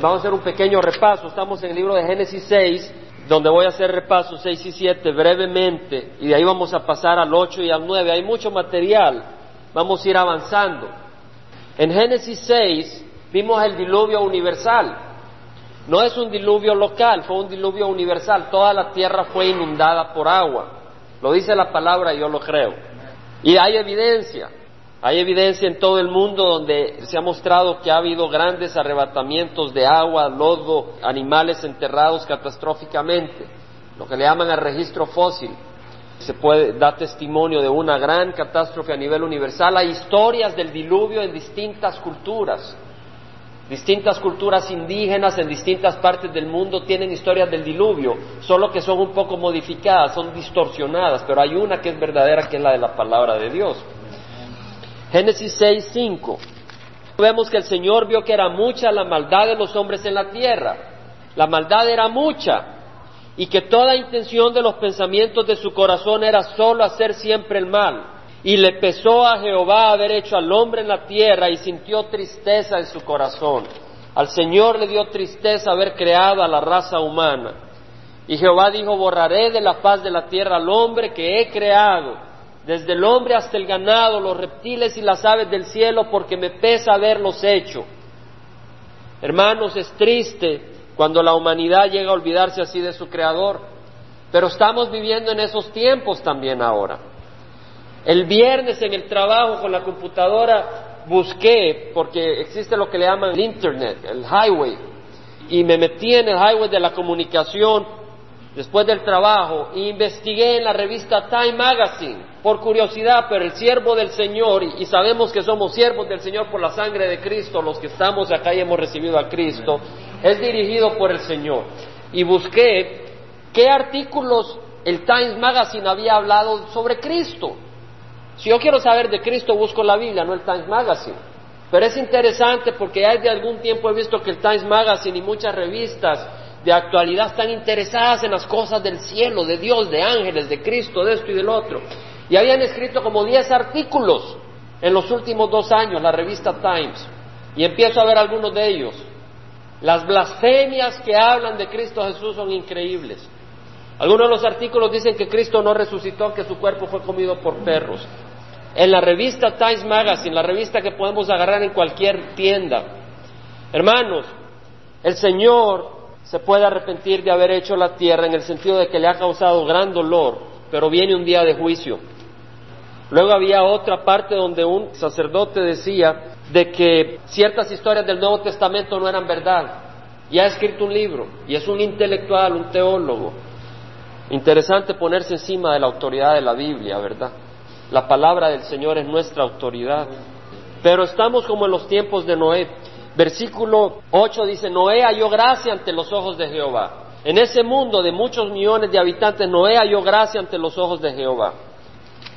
Vamos a hacer un pequeño repaso. Estamos en el libro de Génesis 6, donde voy a hacer repaso 6 y 7 brevemente, y de ahí vamos a pasar al 8 y al 9. Hay mucho material, vamos a ir avanzando. En Génesis 6 vimos el diluvio universal. No es un diluvio local, fue un diluvio universal. Toda la tierra fue inundada por agua. Lo dice la palabra yo lo creo. Y hay evidencia. Hay evidencia en todo el mundo donde se ha mostrado que ha habido grandes arrebatamientos de agua, lodo, animales enterrados catastróficamente, lo que le llaman el registro fósil. Se puede dar testimonio de una gran catástrofe a nivel universal. Hay historias del diluvio en distintas culturas. Distintas culturas indígenas en distintas partes del mundo tienen historias del diluvio, solo que son un poco modificadas, son distorsionadas, pero hay una que es verdadera, que es la de la palabra de Dios. Génesis 6, 5. Vemos que el Señor vio que era mucha la maldad de los hombres en la tierra. La maldad era mucha y que toda intención de los pensamientos de su corazón era solo hacer siempre el mal. Y le pesó a Jehová haber hecho al hombre en la tierra y sintió tristeza en su corazón. Al Señor le dio tristeza haber creado a la raza humana. Y Jehová dijo, borraré de la faz de la tierra al hombre que he creado desde el hombre hasta el ganado, los reptiles y las aves del cielo, porque me pesa haberlos hecho. Hermanos, es triste cuando la humanidad llega a olvidarse así de su Creador, pero estamos viviendo en esos tiempos también ahora. El viernes en el trabajo con la computadora busqué, porque existe lo que le llaman el Internet, el highway, y me metí en el highway de la comunicación después del trabajo e investigué en la revista Time Magazine por curiosidad, pero el siervo del Señor, y sabemos que somos siervos del Señor por la sangre de Cristo, los que estamos acá y hemos recibido a Cristo, es dirigido por el Señor. Y busqué qué artículos el Times Magazine había hablado sobre Cristo. Si yo quiero saber de Cristo, busco la Biblia, no el Times Magazine. Pero es interesante porque ya desde algún tiempo he visto que el Times Magazine y muchas revistas de actualidad están interesadas en las cosas del cielo, de Dios, de ángeles, de Cristo, de esto y del otro. Y habían escrito como 10 artículos en los últimos dos años, la revista Times. Y empiezo a ver algunos de ellos. Las blasfemias que hablan de Cristo Jesús son increíbles. Algunos de los artículos dicen que Cristo no resucitó, que su cuerpo fue comido por perros. En la revista Times Magazine, la revista que podemos agarrar en cualquier tienda. Hermanos, el Señor se puede arrepentir de haber hecho la tierra en el sentido de que le ha causado gran dolor, pero viene un día de juicio. Luego había otra parte donde un sacerdote decía de que ciertas historias del Nuevo Testamento no eran verdad. Y ha escrito un libro, y es un intelectual, un teólogo. Interesante ponerse encima de la autoridad de la Biblia, ¿verdad? La palabra del Señor es nuestra autoridad. Pero estamos como en los tiempos de Noé. Versículo 8 dice, Noé halló gracia ante los ojos de Jehová. En ese mundo de muchos millones de habitantes, Noé halló gracia ante los ojos de Jehová.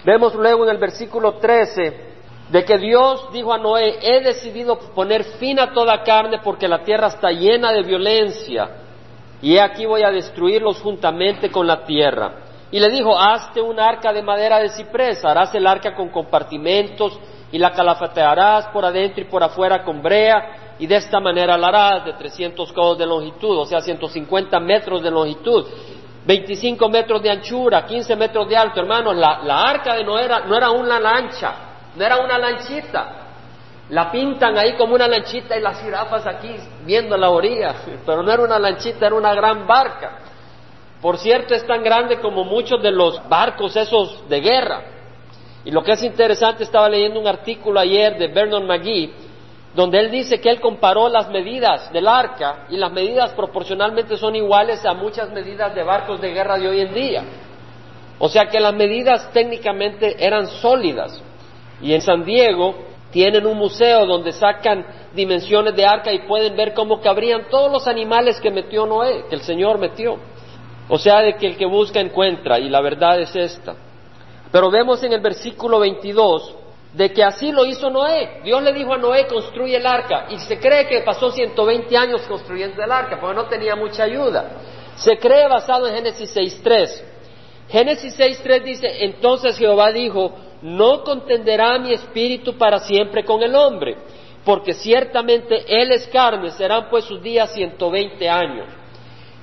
Vemos luego en el versículo 13 de que Dios dijo a Noé, he decidido poner fin a toda carne porque la tierra está llena de violencia y he aquí voy a destruirlos juntamente con la tierra. Y le dijo, hazte un arca de madera de ciprés, harás el arca con compartimentos y la calafatearás por adentro y por afuera con brea y de esta manera la harás de 300 codos de longitud, o sea, 150 metros de longitud, 25 metros de anchura, 15 metros de alto, hermanos, la, arca de Noé no era una lancha, no era una lanchita, la pintan ahí como una lanchita y las jirafas aquí viendo la orilla, pero no era una lanchita, era una gran barca. Por cierto, es tan grande como muchos de los barcos esos de guerra. Y lo que es interesante, estaba leyendo un artículo ayer de Vernon McGee, donde él dice que él comparó las medidas del arca y las medidas proporcionalmente son iguales a muchas medidas de barcos de guerra de hoy en día. O sea que las medidas técnicamente eran sólidas. Y en San Diego tienen un museo donde sacan dimensiones de arca y pueden ver cómo cabrían todos los animales que metió Noé, que el Señor metió. O sea, de que el que busca encuentra, y la verdad es esta. Pero vemos en el versículo 22 de que así lo hizo Noé. Dios le dijo a Noé, construye el arca. Y se cree que pasó 120 años construyendo el arca, porque no tenía mucha ayuda. Se cree basado en Génesis 6.3. Génesis 6.3 dice, entonces Jehová dijo, no contenderá mi espíritu para siempre con el hombre, porque ciertamente Él es carne, serán pues sus días 120 años.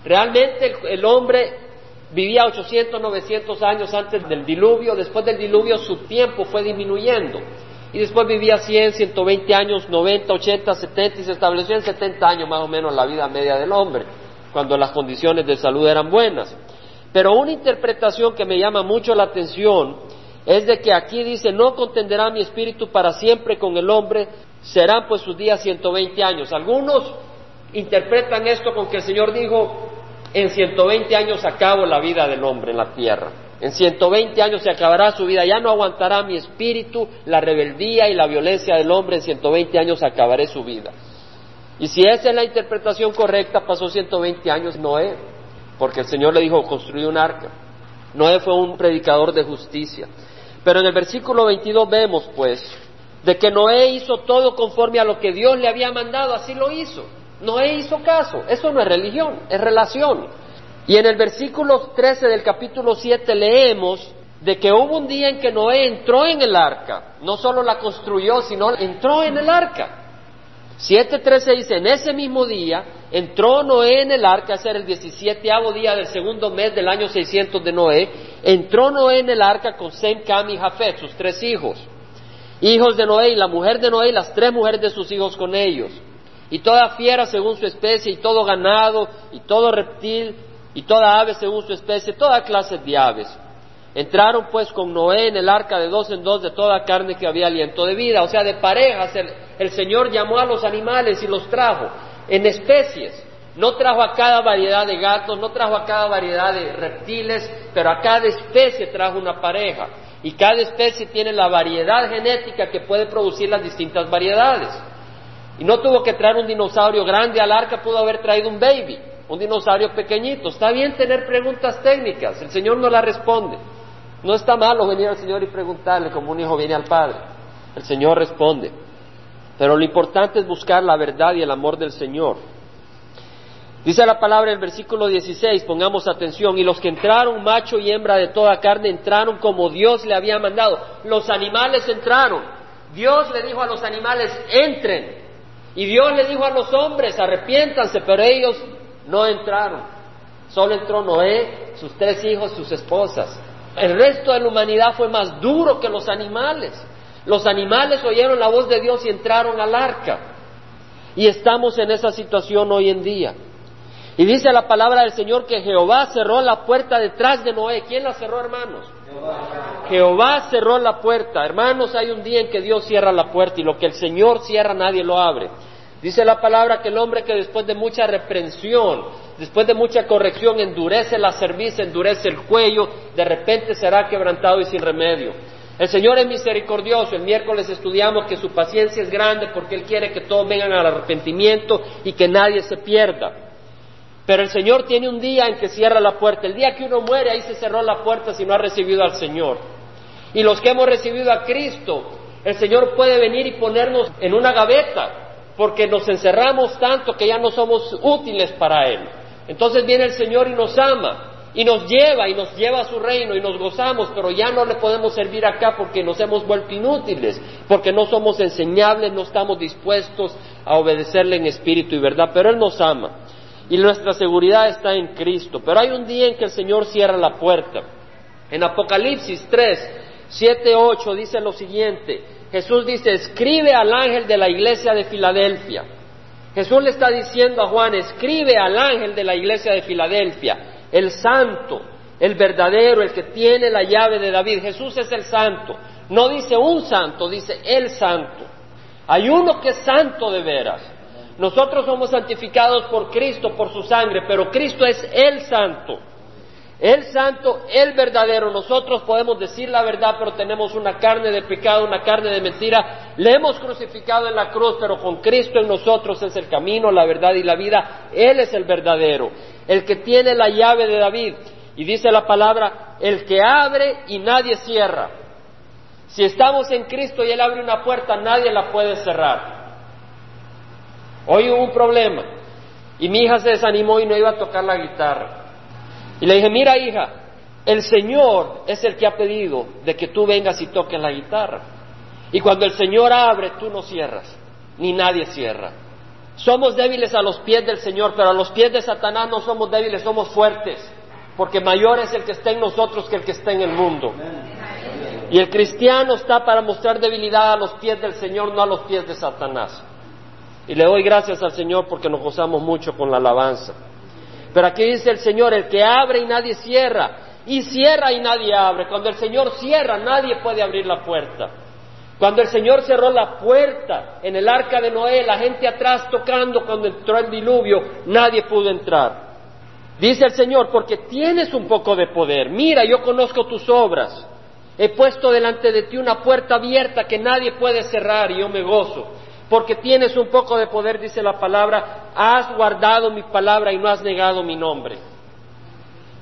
Realmente el, el hombre vivía 800, 900 años antes del diluvio, después del diluvio su tiempo fue disminuyendo. Y después vivía 100, 120 años, 90, 80, 70 y se estableció en 70 años más o menos la vida media del hombre, cuando las condiciones de salud eran buenas. Pero una interpretación que me llama mucho la atención es de que aquí dice, no contenderá mi espíritu para siempre con el hombre, serán pues sus días 120 años. Algunos interpretan esto con que el Señor dijo, en 120 años acabo la vida del hombre en la tierra. En 120 años se acabará su vida, ya no aguantará mi espíritu, la rebeldía y la violencia del hombre, en 120 años acabaré su vida. Y si esa es la interpretación correcta, pasó 120 años Noé, porque el Señor le dijo, construí un arca. Noé fue un predicador de justicia. Pero en el versículo 22 vemos, pues, de que Noé hizo todo conforme a lo que Dios le había mandado, así lo hizo. Noé hizo caso, eso no es religión, es relación. Y en el versículo 13 del capítulo 7 leemos de que hubo un día en que Noé entró en el arca, no solo la construyó, sino entró en el arca. 7.13 dice, en ese mismo día entró Noé en el arca, ese el 17 día del segundo mes del año 600 de Noé, entró Noé en el arca con Sem, Cam y Jafet, sus tres hijos, hijos de Noé y la mujer de Noé y las tres mujeres de sus hijos con ellos y toda fiera según su especie, y todo ganado, y todo reptil, y toda ave según su especie, toda clase de aves. Entraron pues con Noé en el arca de dos en dos de toda carne que había aliento de vida, o sea, de parejas. El, el Señor llamó a los animales y los trajo en especies. No trajo a cada variedad de gatos, no trajo a cada variedad de reptiles, pero a cada especie trajo una pareja. Y cada especie tiene la variedad genética que puede producir las distintas variedades. Y no tuvo que traer un dinosaurio grande al arca, pudo haber traído un baby, un dinosaurio pequeñito. Está bien tener preguntas técnicas, el Señor no las responde. No está malo venir al Señor y preguntarle como un hijo viene al Padre. El Señor responde. Pero lo importante es buscar la verdad y el amor del Señor. Dice la palabra en el versículo 16, pongamos atención, y los que entraron, macho y hembra de toda carne, entraron como Dios le había mandado. Los animales entraron. Dios le dijo a los animales, entren. Y Dios le dijo a los hombres, arrepiéntanse, pero ellos no entraron. Solo entró Noé, sus tres hijos, sus esposas. El resto de la humanidad fue más duro que los animales. Los animales oyeron la voz de Dios y entraron al arca. Y estamos en esa situación hoy en día. Y dice la palabra del Señor que Jehová cerró la puerta detrás de Noé. ¿Quién la cerró, hermanos? Jehová. Cerró la puerta. Hermanos, hay un día en que Dios cierra la puerta y lo que el Señor cierra nadie lo abre. Dice la palabra que el hombre que después de mucha reprensión, después de mucha corrección, endurece la cerviz, endurece el cuello, de repente será quebrantado y sin remedio. El Señor es misericordioso. El miércoles estudiamos que su paciencia es grande porque Él quiere que todos vengan al arrepentimiento y que nadie se pierda. Pero el Señor tiene un día en que cierra la puerta. El día que uno muere, ahí se cerró la puerta si no ha recibido al Señor. Y los que hemos recibido a Cristo, el Señor puede venir y ponernos en una gaveta porque nos encerramos tanto que ya no somos útiles para Él. Entonces viene el Señor y nos ama y nos lleva y nos lleva a su reino y nos gozamos, pero ya no le podemos servir acá porque nos hemos vuelto inútiles, porque no somos enseñables, no estamos dispuestos a obedecerle en espíritu y verdad, pero Él nos ama y nuestra seguridad está en Cristo. Pero hay un día en que el Señor cierra la puerta. En Apocalipsis 3, 7, 8 dice lo siguiente, Jesús dice, escribe al ángel de la iglesia de Filadelfia. Jesús le está diciendo a Juan, escribe al ángel de la iglesia de Filadelfia, el santo, el verdadero, el que tiene la llave de David. Jesús es el santo. No dice un santo, dice el santo. Hay uno que es santo de veras. Nosotros somos santificados por Cristo, por su sangre, pero Cristo es el santo. El santo, el verdadero, nosotros podemos decir la verdad, pero tenemos una carne de pecado, una carne de mentira. Le hemos crucificado en la cruz, pero con Cristo en nosotros es el camino, la verdad y la vida. Él es el verdadero, el que tiene la llave de David. Y dice la palabra, el que abre y nadie cierra. Si estamos en Cristo y Él abre una puerta, nadie la puede cerrar. Hoy hubo un problema y mi hija se desanimó y no iba a tocar la guitarra. Y le dije, mira hija, el Señor es el que ha pedido de que tú vengas y toques la guitarra. Y cuando el Señor abre, tú no cierras. ni nadie cierra. Somos débiles a los pies del Señor, pero a los pies de Satanás no somos débiles, somos fuertes, porque mayor es el que está en nosotros que el que está en el mundo. Y el cristiano está para mostrar debilidad a los pies del Señor, no a los pies de Satanás. Y le doy gracias al Señor porque nos gozamos mucho con la alabanza. Pero aquí dice el Señor, el que abre y nadie cierra, y cierra y nadie abre. Cuando el Señor cierra, nadie puede abrir la puerta. Cuando el Señor cerró la puerta en el arca de Noé, la gente atrás tocando cuando entró el diluvio, nadie pudo entrar. Dice el Señor, porque tienes un poco de poder. Mira, yo conozco tus obras. He puesto delante de ti una puerta abierta que nadie puede cerrar y yo me gozo. Porque tienes un poco de poder, dice la palabra, has guardado mi palabra y no has negado mi nombre.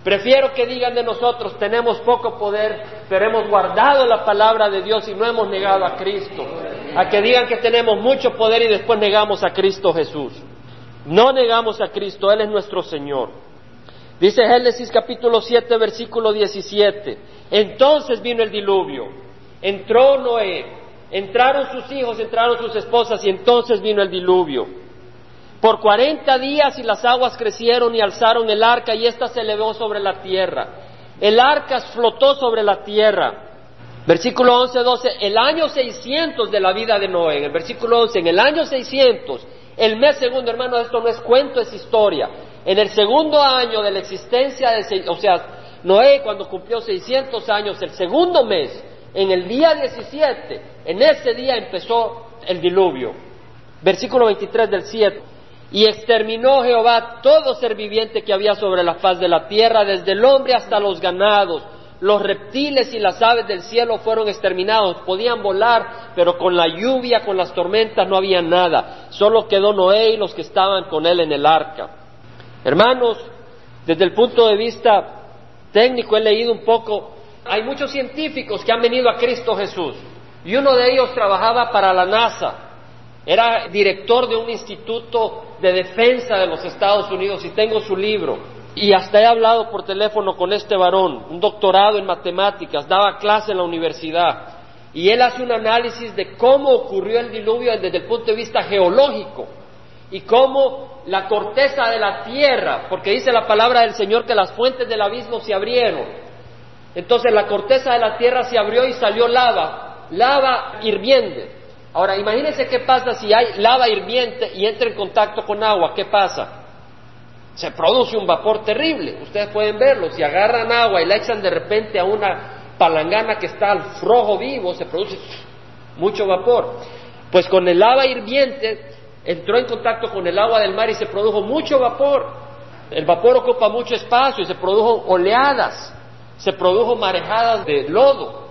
Prefiero que digan de nosotros, tenemos poco poder, pero hemos guardado la palabra de Dios y no hemos negado a Cristo. A que digan que tenemos mucho poder y después negamos a Cristo Jesús. No negamos a Cristo, Él es nuestro Señor. Dice Génesis capítulo 7, versículo 17. Entonces vino el diluvio. Entró Noé. Entraron sus hijos, entraron sus esposas y entonces vino el diluvio por cuarenta días y las aguas crecieron y alzaron el arca y ésta se elevó sobre la tierra. El arca flotó sobre la tierra. Versículo 11, 12, el año 600 de la vida de Noé, en el versículo 11, en el año 600, el mes segundo, hermano, esto no es cuento, es historia. En el segundo año de la existencia de, o sea, Noé cuando cumplió 600 años, el segundo mes, en el día 17, en ese día empezó el diluvio. Versículo 23 del 7. Y exterminó Jehová todo ser viviente que había sobre la faz de la tierra, desde el hombre hasta los ganados. Los reptiles y las aves del cielo fueron exterminados. Podían volar, pero con la lluvia, con las tormentas no había nada. Solo quedó Noé y los que estaban con él en el arca. Hermanos, desde el punto de vista técnico he leído un poco. Hay muchos científicos que han venido a Cristo Jesús. Y uno de ellos trabajaba para la NASA era director de un instituto de defensa de los Estados Unidos y tengo su libro. Y hasta he hablado por teléfono con este varón, un doctorado en matemáticas, daba clase en la universidad. Y él hace un análisis de cómo ocurrió el diluvio desde el punto de vista geológico y cómo la corteza de la tierra, porque dice la palabra del Señor que las fuentes del abismo se abrieron. Entonces la corteza de la tierra se abrió y salió lava, lava hirviente. Ahora, imagínense qué pasa si hay lava hirviente y entra en contacto con agua, ¿qué pasa? Se produce un vapor terrible, ustedes pueden verlo, si agarran agua y la echan de repente a una palangana que está al rojo vivo, se produce mucho vapor. Pues con el lava hirviente entró en contacto con el agua del mar y se produjo mucho vapor. El vapor ocupa mucho espacio y se produjo oleadas, se produjo marejadas de lodo.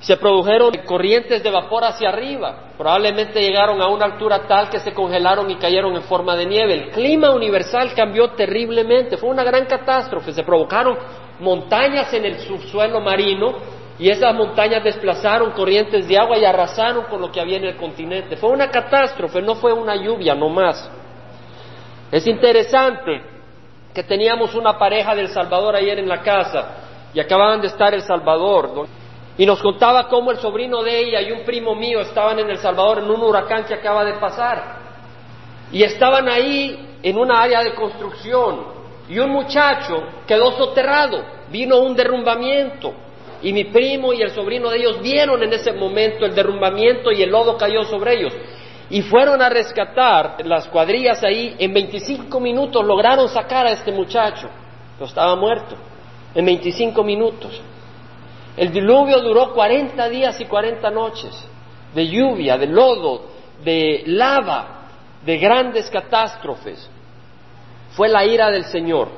Se produjeron corrientes de vapor hacia arriba. Probablemente llegaron a una altura tal que se congelaron y cayeron en forma de nieve. El clima universal cambió terriblemente. Fue una gran catástrofe. Se provocaron montañas en el subsuelo marino y esas montañas desplazaron corrientes de agua y arrasaron con lo que había en el continente. Fue una catástrofe, no fue una lluvia, no más. Es interesante que teníamos una pareja del Salvador ayer en la casa y acababan de estar El Salvador. Y nos contaba cómo el sobrino de ella y un primo mío estaban en El Salvador en un huracán que acaba de pasar. Y estaban ahí en una área de construcción. Y un muchacho quedó soterrado. Vino un derrumbamiento. Y mi primo y el sobrino de ellos vieron en ese momento el derrumbamiento y el lodo cayó sobre ellos. Y fueron a rescatar las cuadrillas ahí. En 25 minutos lograron sacar a este muchacho. Pero estaba muerto. En 25 minutos. El diluvio duró 40 días y 40 noches de lluvia, de lodo, de lava, de grandes catástrofes. Fue la ira del Señor.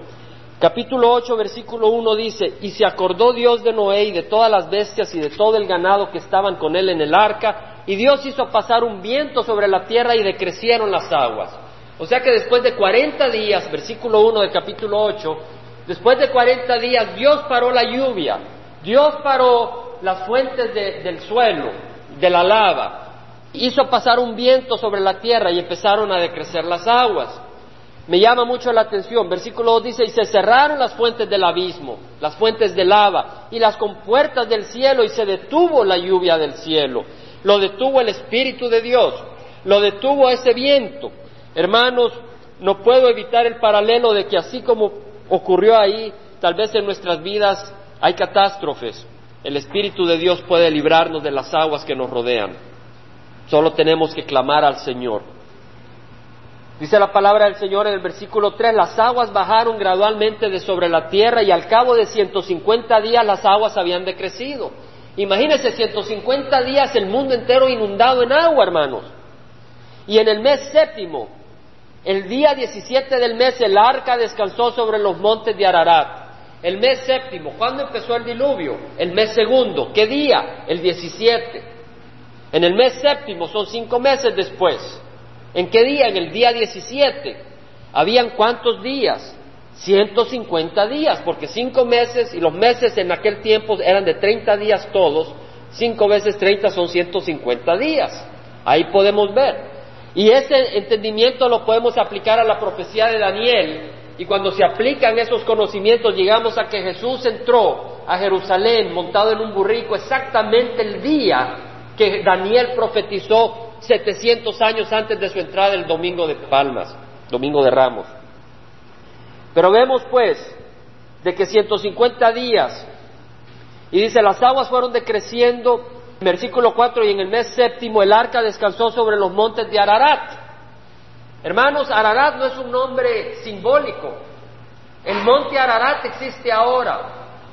Capítulo 8, versículo 1 dice, y se acordó Dios de Noé y de todas las bestias y de todo el ganado que estaban con él en el arca, y Dios hizo pasar un viento sobre la tierra y decrecieron las aguas. O sea que después de 40 días, versículo 1 del capítulo 8, después de 40 días Dios paró la lluvia Dios paró las fuentes del suelo, de la lava, hizo pasar un viento sobre la tierra y empezaron a decrecer las aguas. Me llama mucho la atención, versículo 2 dice, y se cerraron las fuentes del abismo, las fuentes de lava, y las compuertas del cielo, y se detuvo la lluvia del cielo, lo detuvo el Espíritu de Dios. lo detuvo ese viento. Hermanos, no puedo evitar el paralelo de que así como ocurrió ahí, tal vez en nuestras vidas hay catástrofes. El Espíritu de Dios puede librarnos de las aguas que nos rodean. Solo tenemos que clamar al Señor. Dice la palabra del Señor en el versículo 3, las aguas bajaron gradualmente de sobre la tierra y al cabo de 150 días las aguas habían decrecido. Imagínense 150 días el mundo entero inundado en agua, hermanos. Y en el mes séptimo, el día 17 del mes, el arca descansó sobre los montes de Ararat. El mes séptimo, ¿cuándo empezó el diluvio? El mes segundo. ¿Qué día? El 17. En el mes séptimo, son cinco meses después. ¿En qué día? En el día 17. ¿Habían cuántos días? 150 días, porque cinco meses, y los meses en aquel tiempo eran de 30 días todos, cinco veces 30 son 150 días. Ahí podemos ver. Y ese entendimiento lo podemos aplicar a la profecía de Daniel. Y cuando se aplican esos conocimientos, llegamos a que Jesús entró a Jerusalén montado en un burrico exactamente el día que Daniel profetizó 700 años antes de su entrada el domingo de Palmas, domingo de Ramos. Pero vemos pues de que 150 días, y dice, las aguas fueron decreciendo, en versículo 4, y en el mes séptimo el arca descansó sobre los montes de Ararat. Hermanos, Ararat no es un nombre simbólico. El monte Ararat existe ahora.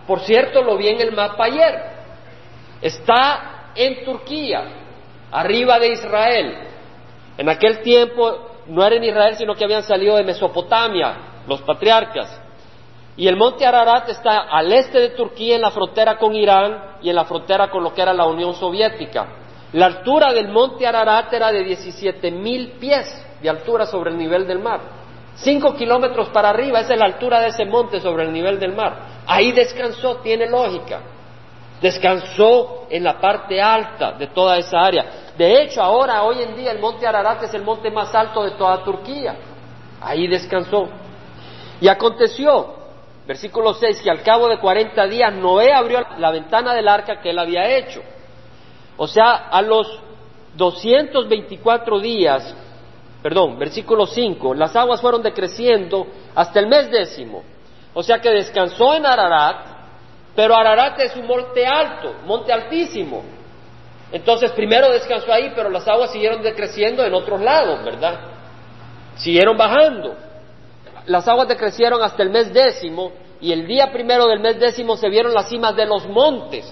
Por cierto, lo vi en el mapa ayer. Está en Turquía, arriba de Israel. En aquel tiempo no era en Israel, sino que habían salido de Mesopotamia, los patriarcas. Y el monte Ararat está al este de Turquía, en la frontera con Irán y en la frontera con lo que era la Unión Soviética. La altura del monte Ararat era de 17 mil pies de altura sobre el nivel del mar. Cinco kilómetros para arriba, esa es la altura de ese monte sobre el nivel del mar. Ahí descansó, tiene lógica. Descansó en la parte alta de toda esa área. De hecho, ahora, hoy en día, el monte Ararat es el monte más alto de toda Turquía. Ahí descansó. Y aconteció, versículo 6, que al cabo de 40 días Noé abrió la ventana del arca que él había hecho. O sea, a los 224 días, perdón, versículo 5, las aguas fueron decreciendo hasta el mes décimo. O sea que descansó en Ararat, pero Ararat es un monte alto, monte altísimo. Entonces primero descansó ahí, pero las aguas siguieron decreciendo en otros lados, ¿verdad? Siguieron bajando. Las aguas decrecieron hasta el mes décimo y el día primero del mes décimo se vieron las cimas de los montes.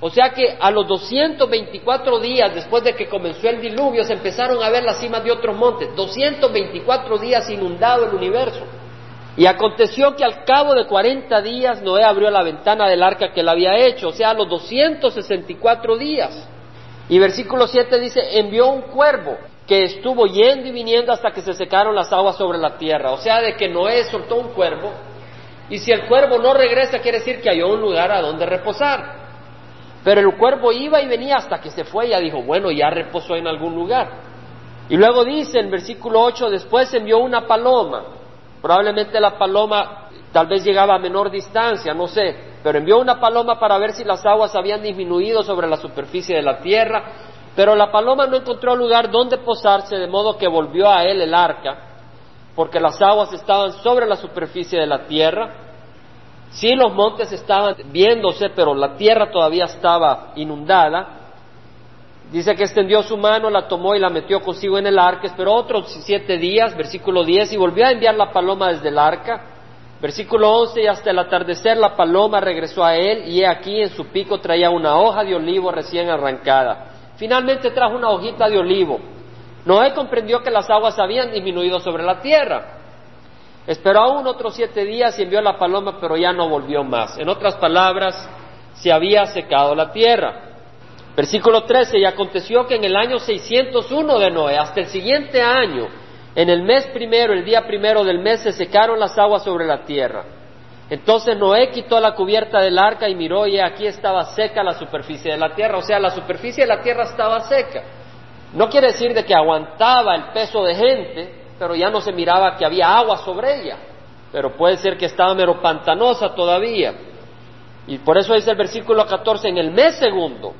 O sea que a los 224 días después de que comenzó el diluvio se empezaron a ver las cimas de otros montes. 224 días inundado el universo. Y aconteció que al cabo de 40 días Noé abrió la ventana del arca que él había hecho, o sea, a los 264 días. Y versículo 7 dice, envió un cuervo que estuvo yendo y viniendo hasta que se secaron las aguas sobre la tierra. O sea, de que Noé soltó un cuervo, y si el cuervo no regresa, quiere decir que halló un lugar a donde reposar. Pero el cuervo iba y venía hasta que se fue y ya dijo, bueno, ya reposó en algún lugar. Y luego dice en versículo 8, después envió una paloma. Probablemente la paloma tal vez llegaba a menor distancia, no sé, pero envió una paloma para ver si las aguas habían disminuido sobre la superficie de la tierra, pero la paloma no encontró lugar donde posarse, de modo que volvió a él el arca, porque las aguas estaban sobre la superficie de la tierra. Sí, los montes estaban viéndose, pero la tierra todavía estaba inundada. Dice que extendió su mano, la tomó y la metió consigo en el arca, esperó otros siete días, versículo 10, y volvió a enviar la paloma desde el arca. Versículo 11, y hasta el atardecer la paloma regresó a él, y he aquí en su pico traía una hoja de olivo recién arrancada. Finalmente trajo una hojita de olivo. Noé comprendió que las aguas habían disminuido sobre la tierra. Esperó aún otros siete días y envió la paloma, pero ya no volvió más. En otras palabras, se había secado la tierra. Versículo 13, y aconteció que en el año 601 de Noé, hasta el siguiente año, en el mes primero, el día primero del mes, se secaron las aguas sobre la tierra. Entonces Noé quitó la cubierta del arca y miró y aquí estaba seca la superficie de la tierra, o sea, la superficie de la tierra estaba seca. No quiere decir de que aguantaba el peso de gente, pero ya no se miraba que había agua sobre ella. Pero puede ser que estaba mero pantanosa todavía. Y por eso dice el versículo 14, en el mes segundo,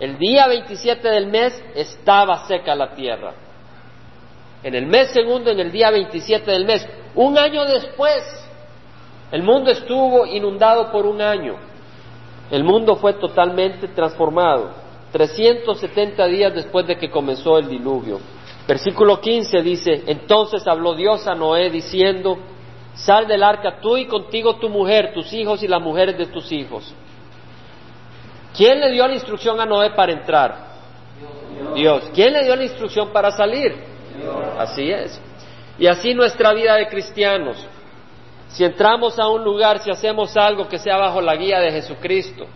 el día 27 del mes, estaba seca la tierra. en el mes segundo, en el día 27 del mes. Un año después, el mundo estuvo inundado por un año. El mundo fue totalmente transformado. 370 días después de que comenzó el diluvio. Versículo 15 dice, entonces habló Dios a Noé diciendo, sal del arca tú y contigo tu mujer, tus hijos y las mujeres de tus hijos. ¿Quién le dio la instrucción a Noé para entrar? Dios. ¿Quién le dio la instrucción para salir? Así es. Y así nuestra vida de cristianos. Si entramos a un lugar, si hacemos algo que sea bajo la guía de Jesucristo,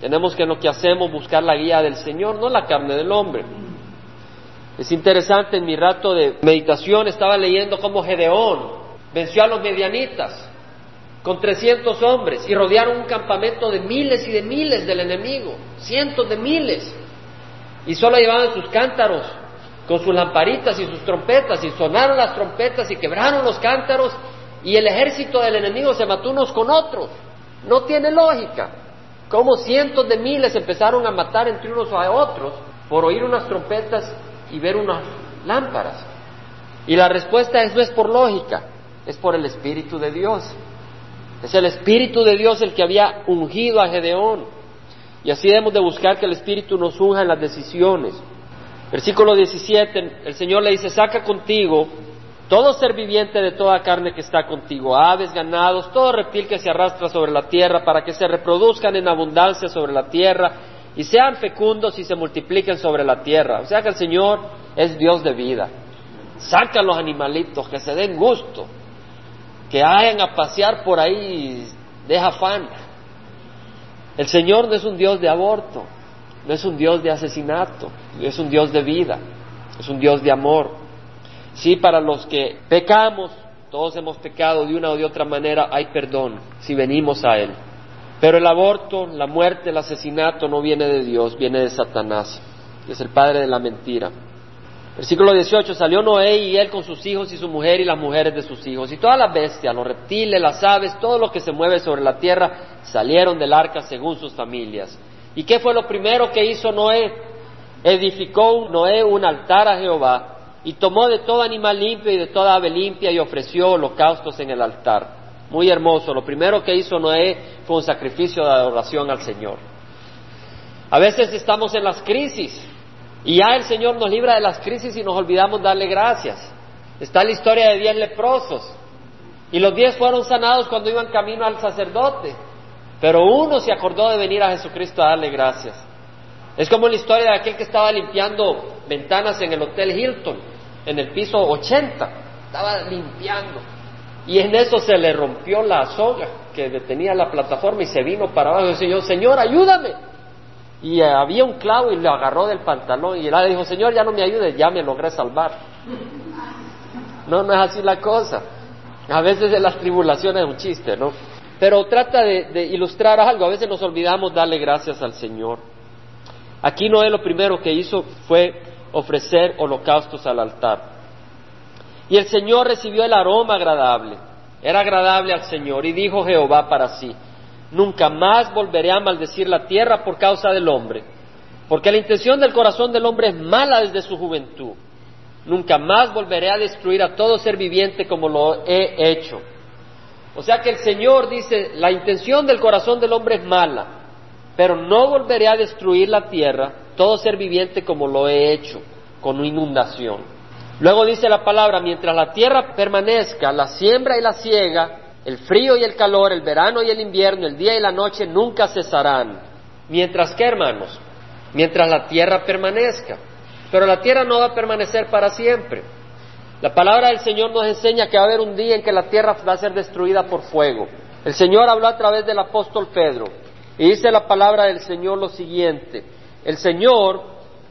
tenemos que en lo que hacemos buscar la guía del Señor, no la carne del hombre. Es interesante, en mi rato de meditación estaba leyendo cómo Gedeón venció a los medianitas con 300 hombres y rodearon un campamento de miles y de miles del enemigo, cientos de miles. Y solo llevaban sus cántaros con sus lamparitas y sus trompetas y sonaron las trompetas y quebraron los cántaros y el ejército del enemigo se mató unos con otros. No tiene lógica. Como cientos de miles empezaron a matar entre unos a otros por oír unas trompetas y ver unas lámparas. Y la respuesta es no es por lógica, es por el Espíritu de Dios. Es el Espíritu de Dios el que había ungido a Gedeón. Y así debemos de buscar que el Espíritu nos unja en las decisiones. Versículo 17, el Señor le dice, saca contigo todo ser viviente de toda carne que está contigo, aves, ganados, todo reptil que se arrastra sobre la tierra, para que se reproduzcan en abundancia sobre la tierra y sean fecundos y se multipliquen sobre la tierra. O sea que el Señor es Dios de vida. Saca los animalitos, que se den gusto, que hayan a pasear por ahí de afán. El Señor no es un Dios de aborto, no es un Dios de asesinato, es un Dios de vida, es un Dios de amor. Sí, para los que pecamos, todos hemos pecado de una o de otra manera, hay perdón si venimos a Él. Pero el aborto, la muerte, el asesinato no viene de Dios, viene de Satanás, es el padre de la mentira. Versículo 18, salió Noé y él con sus hijos y su mujer y las mujeres de sus hijos. Y todas las bestias, los reptiles, las aves, todo lo que se mueve sobre la tierra, salieron del arca según sus familias. ¿Y qué fue lo primero que hizo Noé? Edificó Noé un altar a Jehová y tomó de todo animal limpio y de toda ave limpia y ofreció holocaustos en el altar. Muy hermoso. Lo primero que hizo Noé fue un sacrificio de adoración al Señor. A veces estamos en las crisis y ya el Señor nos libra de las crisis y nos olvidamos darle gracias. Está la historia de diez leprosos y los diez fueron sanados cuando iban camino al sacerdote, pero uno se acordó de venir a Jesucristo a darle gracias. Es como la historia de aquel que estaba limpiando ventanas en el Hotel Hilton en el piso 80, estaba limpiando. Y en eso se le rompió la soga que detenía la plataforma y se vino para abajo y dijo, Señor, ayúdame. Y había un clavo y le agarró del pantalón y él le dijo, Señor, ya no me ayudes, ya me logré salvar. No, no es así la cosa. A veces en las tribulaciones es un chiste, ¿no? Pero trata de, de ilustrar algo. A veces nos olvidamos darle gracias al Señor. Aquí Noé lo primero que hizo fue ofrecer holocaustos al altar. Y el Señor recibió el aroma agradable, era agradable al Señor, y dijo Jehová para sí, nunca más volveré a maldecir la tierra por causa del hombre, porque la intención del corazón del hombre es mala desde su juventud. Nunca más volveré a destruir a todo ser viviente como lo he hecho. O sea que el Señor dice, la intención del corazón del hombre es mala, pero no volveré a destruir la tierra todo ser viviente como lo he hecho, con inundación. Luego dice la palabra, mientras la tierra permanezca, la siembra y la siega, el frío y el calor, el verano y el invierno, el día y la noche nunca cesarán. Mientras que, hermanos, mientras la tierra permanezca. Pero la tierra no va a permanecer para siempre. La palabra del Señor nos enseña que va a haber un día en que la tierra va a ser destruida por fuego. El Señor habló a través del apóstol Pedro y dice la palabra del Señor lo siguiente, el Señor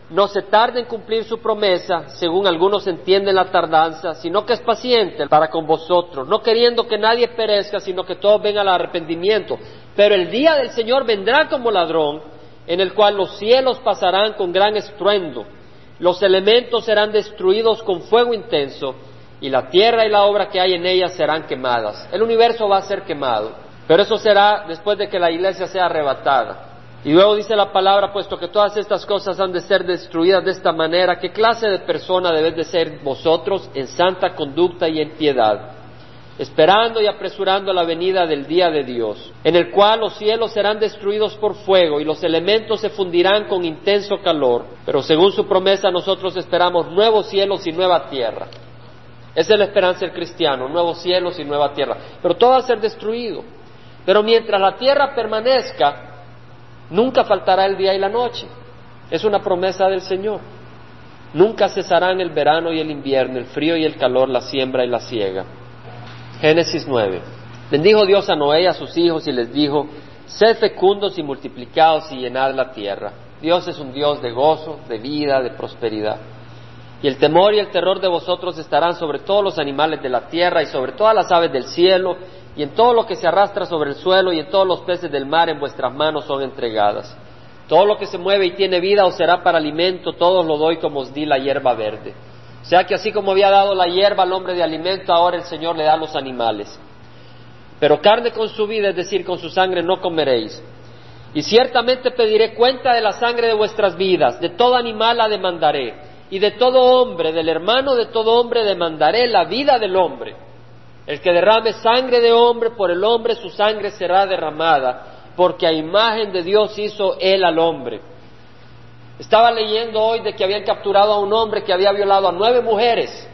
no se tarda en cumplir su promesa, según algunos entienden la tardanza, sino que es paciente para con vosotros, no queriendo que nadie perezca, sino que todos vengan al arrepentimiento. Pero el día del Señor vendrá como ladrón, en el cual los cielos pasarán con gran estruendo, los elementos serán destruidos con fuego intenso, y la tierra y la obra que hay en ella serán quemadas. El universo va a ser quemado, pero eso será después de que la iglesia sea arrebatada. Y luego dice la palabra, puesto que todas estas cosas han de ser destruidas de esta manera, ¿qué clase de persona debéis de ser vosotros en santa conducta y en piedad? esperando y apresurando la venida del día de Dios, en el cual los cielos serán destruidos por fuego y los elementos se fundirán con intenso calor, pero según su promesa nosotros esperamos nuevos cielos y nueva tierra. Esa es la esperanza del cristiano, nuevos cielos y nueva tierra, pero todo va a ser destruido. Pero mientras la tierra permanezca, nunca faltará el día y la noche. Es una promesa del Señor. Nunca cesarán el verano y el invierno, el frío y el calor, la siembra y la siega. Génesis 9. Bendijo Dios a Noé y a sus hijos y les dijo, sed fecundos y multiplicados y llenad la tierra. Dios es un Dios de gozo, de vida, de prosperidad. Y el temor y el terror de vosotros estarán sobre todos los animales de la tierra y sobre todas las aves del cielo y en todo lo que se arrastra sobre el suelo y en todos los peces del mar en vuestras manos son entregadas. Todo lo que se mueve y tiene vida os será para alimento, todo lo doy como os di la hierba verde. O sea que así como había dado la hierba al hombre de alimento, ahora el Señor le da a los animales. Pero carne con su vida, es decir, con su sangre, no comeréis. Y ciertamente pediré cuenta de la sangre de vuestras vidas, de todo animal la demandaré, y de todo hombre, del hermano de todo hombre demandaré la vida del hombre. El que derrame sangre de hombre, por el hombre su sangre será derramada, porque a imagen de Dios hizo él al hombre. Estaba leyendo hoy de que habían capturado a un hombre que había violado a nueve mujeres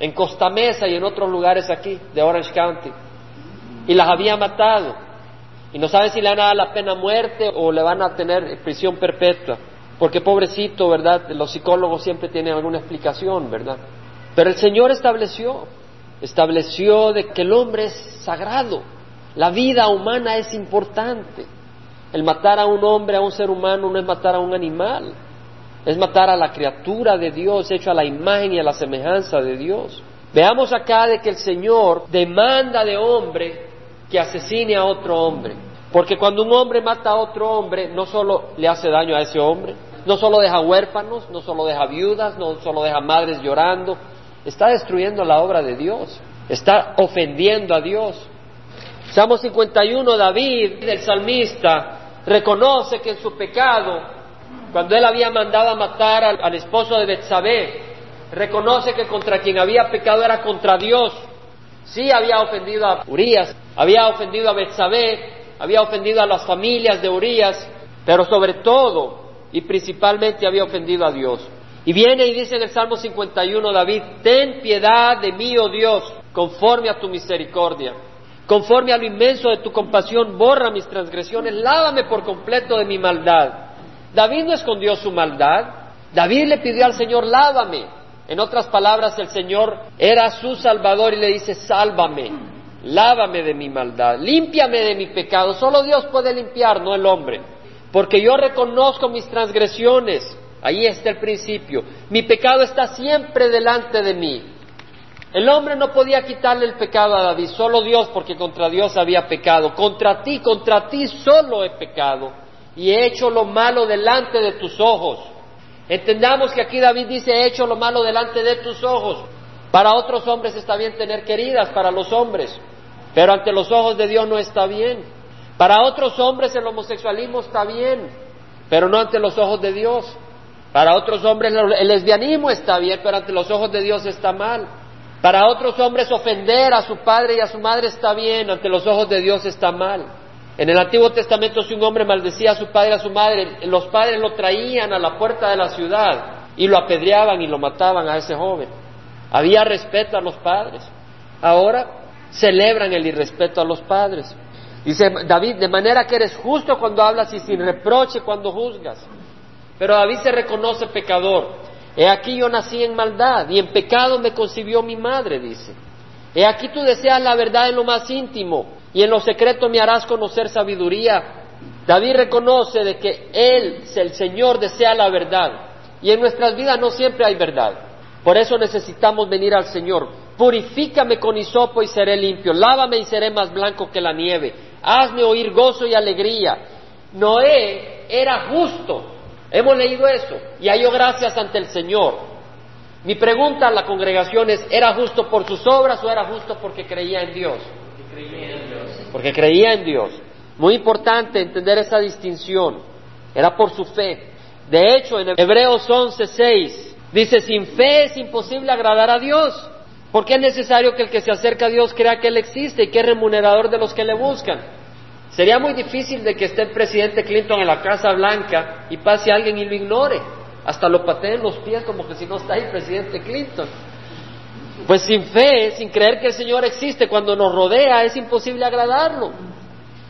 en Costa Mesa y en otros lugares aquí de Orange County y las había matado y no saben si le van a dar la pena muerte o le van a tener prisión perpetua porque pobrecito, ¿verdad? Los psicólogos siempre tienen alguna explicación, ¿verdad? Pero el Señor estableció, estableció de que el hombre es sagrado, la vida humana es importante. El matar a un hombre, a un ser humano, no es matar a un animal, es matar a la criatura de Dios, hecho a la imagen y a la semejanza de Dios. Veamos acá de que el Señor demanda de hombre que asesine a otro hombre. Porque cuando un hombre mata a otro hombre, no solo le hace daño a ese hombre, no solo deja huérfanos, no solo deja viudas, no solo deja madres llorando, está destruyendo la obra de Dios, está ofendiendo a Dios. Salmo 51, David, el salmista, reconoce que en su pecado, cuando él había mandado a matar al, esposo de Betsabé, reconoce que contra quien había pecado era contra Dios. Sí había ofendido a Urias, había ofendido a Betsabé, había ofendido a las familias de Urias, pero sobre todo y principalmente había ofendido a Dios. Y viene y dice en el Salmo 51 David, ten piedad de mí, oh Dios, conforme a tu misericordia Conforme a lo inmenso de tu compasión, borra mis transgresiones, lávame por completo de mi maldad. David no escondió su maldad. David le pidió al Señor, lávame. En otras palabras, el Señor era su Salvador y le dice, sálvame, lávame de mi maldad, límpiame de mi pecado. Solo Dios puede limpiar, no el hombre. Porque yo reconozco mis transgresiones. Ahí está el principio. Mi pecado está siempre delante de mí. El hombre no podía quitarle el pecado a David, solo Dios, porque contra Dios había pecado. Contra ti, contra ti solo he pecado y he hecho lo malo delante de tus ojos. Entendamos que aquí David dice, he hecho lo malo delante de tus ojos. Para otros hombres está bien tener queridas, para los hombres, pero ante los ojos de Dios no está bien. Para otros hombres el homosexualismo está bien, pero no ante los ojos de Dios. Para otros hombres el lesbianismo está bien, pero ante los ojos de Dios está mal. Para otros hombres ofender a su padre y a su madre está bien, ante los ojos de Dios está mal. En el Antiguo Testamento si un hombre maldecía a su padre y a su madre, los padres lo traían a la puerta de la ciudad y lo apedreaban y lo mataban a ese joven. Había respeto a los padres. Ahora celebran el irrespeto a los padres. Dice David, de manera que eres justo cuando hablas y sin reproche cuando juzgas. Pero David se reconoce pecador. He aquí yo nací en maldad y en pecado me concibió mi madre, dice. He aquí tú deseas la verdad en lo más íntimo y en lo secreto me harás conocer sabiduría. David reconoce de que Él, el Señor, desea la verdad y en nuestras vidas no siempre hay verdad. Por eso necesitamos venir al Señor. Purifícame con hisopo y seré limpio. Lávame y seré más blanco que la nieve. Hazme oír gozo y alegría. Noé era justo Hemos leído eso y halló gracias ante el Señor. Mi pregunta a la congregación es, ¿era justo por sus obras o era justo porque creía en Dios? Porque creía en Dios. Porque creía en Dios. Muy importante entender esa distinción. era por su fe. De hecho, en Hebreos 11:6 dice, sin fe es imposible agradar a Dios, porque es necesario que el que se acerca a Dios crea que Él existe y que es remunerador de los que le buscan. Sería muy difícil de que esté el presidente Clinton en la Casa Blanca y pase alguien y lo ignore. Hasta lo pateen los pies como que si no está ahí el presidente Clinton. Pues sin fe, sin creer que el Señor existe, cuando nos rodea es imposible agradarlo.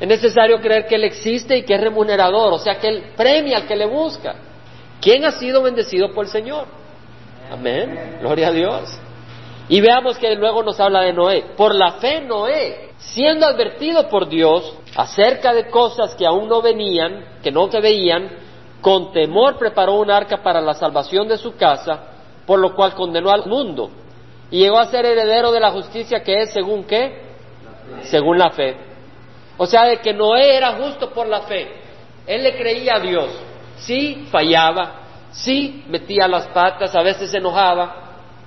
Es necesario creer que Él existe y que es remunerador, o sea, que Él premia al que le busca. ¿Quién ha sido bendecido por el Señor? Amén. Gloria a Dios. Y veamos que luego nos habla de Noé. Por la fe Noé, siendo advertido por Dios acerca de cosas que aún no venían, que no se veían, con temor preparó un arca para la salvación de su casa, por lo cual condenó al mundo y llegó a ser heredero de la justicia que es según qué? Según la fe. O sea, de que Noé era justo por la fe. Él le creía a Dios. Sí, fallaba, sí, metía las patas, a veces se enojaba,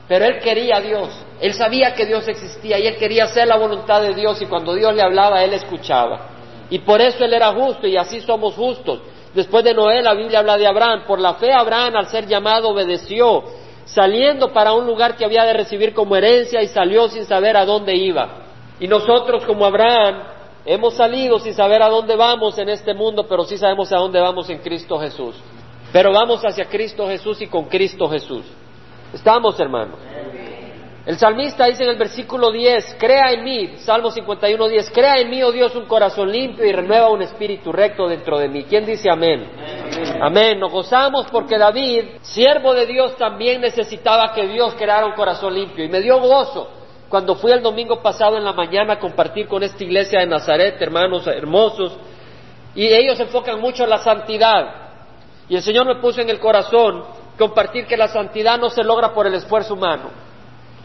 pero él quería a Dios. Él sabía que Dios existía y él quería hacer la voluntad de Dios y cuando Dios le hablaba, él escuchaba. Y por eso él era justo y así somos justos. Después de Noé, la Biblia habla de Abraham. Por la fe, Abraham, al ser llamado, obedeció saliendo para un lugar que había de recibir como herencia y salió sin saber a dónde iba. Y nosotros como Abraham hemos salido sin saber a dónde vamos en este mundo, pero sí sabemos a dónde vamos en Cristo Jesús. Pero vamos hacia Cristo Jesús y con Cristo Jesús. ¿Estamos, hermanos? El salmista dice en el versículo 10, crea en mí, Salmo 51, 10, crea en mí, oh Dios, un corazón limpio y renueva un espíritu recto dentro de mí. ¿Quién dice amén? Amén. Nos gozamos porque David, siervo de Dios, también necesitaba que Dios creara un corazón limpio. Y me dio gozo cuando fui el domingo pasado en la mañana a compartir con esta iglesia de Nazaret, hermanos hermosos, y ellos enfocan mucho en la santidad. Y el Señor me puso en el corazón compartir que la santidad no se logra por el esfuerzo humano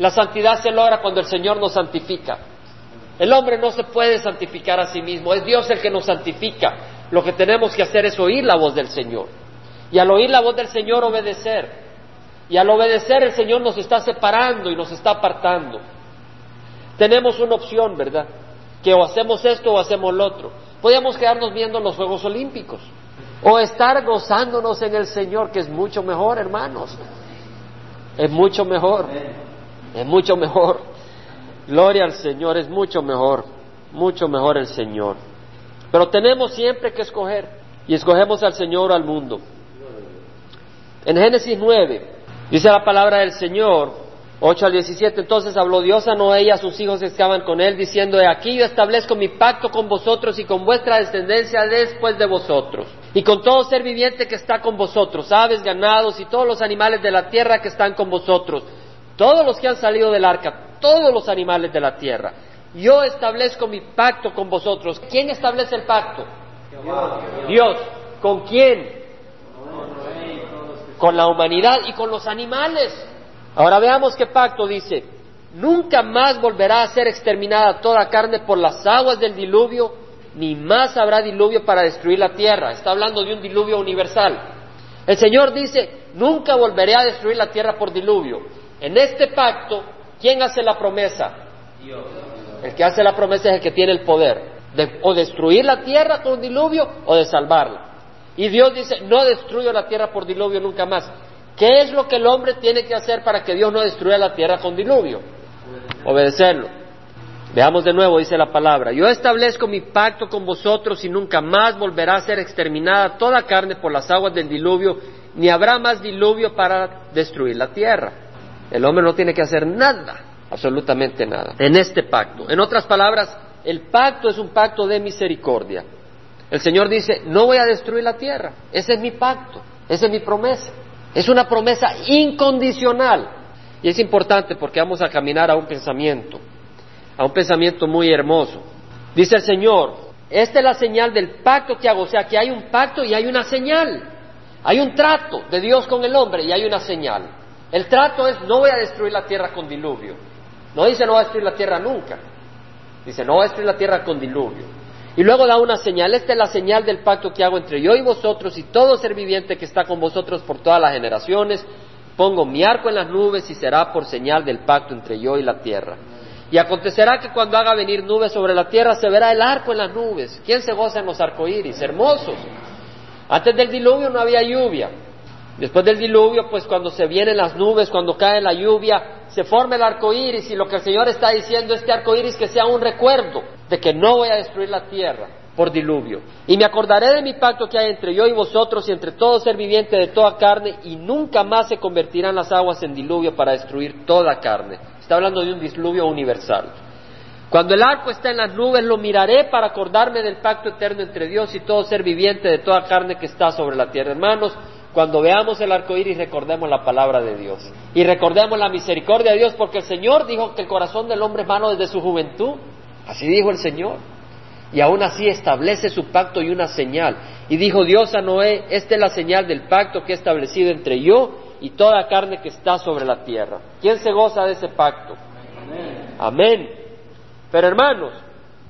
la santidad se logra cuando el Señor nos santifica. El hombre no se puede santificar a sí mismo, es Dios el que nos santifica. Lo que tenemos que hacer es oír la voz del Señor. Y al oír la voz del Señor obedecer. Y al obedecer el Señor nos está separando y nos está apartando. Tenemos una opción, ¿verdad? Que o hacemos esto o hacemos lo otro. Podríamos quedarnos viendo los Juegos Olímpicos. O estar gozándonos en el Señor, que es mucho mejor, hermanos. Es mucho mejor. Es mucho mejor. Gloria al Señor, es mucho mejor. Mucho mejor el Señor. Pero tenemos siempre que escoger. Y escogemos al Señor o al mundo. En Génesis 9 dice la palabra del Señor, 8 al 17, entonces habló Dios a Noé y a sus hijos que estaban con él, diciendo, aquí yo establezco mi pacto con vosotros y con vuestra descendencia después de vosotros, y con todo ser viviente que está con vosotros, aves, ganados y todos los animales de la tierra que están con vosotros, todos los que han salido del arca, todos los animales de la tierra. Yo establezco mi pacto con vosotros. ¿Quién establece el pacto? Dios. ¿Con quién? Con la humanidad y con los animales. Ahora veamos qué pacto dice. Nunca más volverá a ser exterminada toda carne por las aguas del diluvio, ni más habrá diluvio para destruir la tierra. Está hablando de un diluvio universal. El Señor dice, nunca volveré a destruir la tierra por diluvio. En este pacto, ¿quién hace la promesa? Dios. El que hace la promesa es el que tiene el poder de o destruir la tierra con diluvio o de salvarla. Y Dios dice, no destruyo la tierra por diluvio nunca más. ¿Qué es lo que el hombre tiene que hacer para que Dios no destruya la tierra con diluvio? Obedecerlo. Veamos de nuevo, dice la palabra. Yo establezco mi pacto con vosotros y nunca más volverá a ser exterminada toda carne por las aguas del diluvio, ni habrá más diluvio para destruir la tierra. El hombre no tiene que hacer nada, absolutamente nada, en este pacto. En otras palabras, el pacto es un pacto de misericordia. El Señor dice, no voy a destruir la tierra, ese es mi pacto, esa es mi promesa. Es una promesa incondicional. Y es importante porque vamos a caminar a un pensamiento, a un pensamiento muy hermoso. Dice el Señor, esta es la señal del pacto que hago, o sea que hay un pacto y hay una señal. Hay un trato de Dios con el hombre y hay una señal. El trato es no voy a destruir la tierra con diluvio. No dice no voy a destruir la tierra nunca. Dice no voy a destruir la tierra con diluvio. Y luego da una señal. Esta es la señal del pacto que hago entre yo y vosotros y todo ser viviente que está con vosotros por todas las generaciones. Pongo mi arco en las nubes y será por señal del pacto entre yo y la tierra. Y acontecerá que cuando haga venir nubes sobre la tierra se verá el arco en las nubes. ¿Quién se goza en los arcoíris? Hermosos. Antes del diluvio no había lluvia. Después del diluvio, pues cuando se vienen las nubes, cuando cae la lluvia, se forma el arco iris y lo que el Señor está diciendo es que arco iris que sea un recuerdo de que no voy a destruir la tierra por diluvio. Y me acordaré de mi pacto que hay entre yo y vosotros y entre todo ser viviente de toda carne y nunca más se convertirán las aguas en diluvio para destruir toda carne. Está hablando de un diluvio universal. Cuando el arco está en las nubes, lo miraré para acordarme del pacto eterno entre Dios y todo ser viviente de toda carne que está sobre la tierra. Hermanos, cuando veamos el arco iris, recordemos la palabra de Dios. Y recordemos la misericordia de Dios, porque el Señor dijo que el corazón del hombre es malo desde su juventud. Así dijo el Señor. Y aún así establece su pacto y una señal. Y dijo Dios a Noé, esta es la señal del pacto que he establecido entre yo y toda carne que está sobre la tierra. ¿Quién se goza de ese pacto? Amén. Amén. Pero hermanos,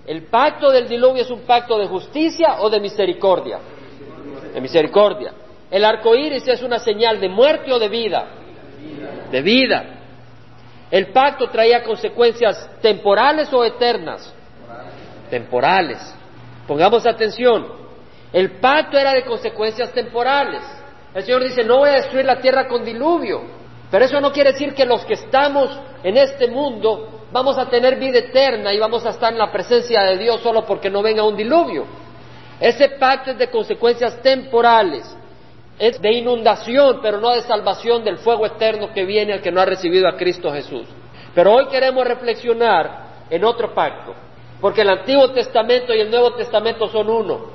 ¿el pacto del diluvio es un pacto de justicia o de misericordia? De misericordia. ¿El arco iris es una señal de muerte o de vida? De vida. ¿El pacto traía consecuencias temporales o eternas? Temporales. Pongamos atención. El pacto era de consecuencias temporales. El Señor dice, no voy a destruir la tierra con diluvio. Pero eso no quiere decir que los que estamos en este mundo vamos a tener vida eterna y vamos a estar en la presencia de Dios solo porque no venga un diluvio. Ese pacto es de consecuencias temporales, es de inundación, pero no de salvación del fuego eterno que viene al que no ha recibido a Cristo Jesús. Pero hoy queremos reflexionar en otro pacto, porque el Antiguo Testamento y el Nuevo Testamento son uno.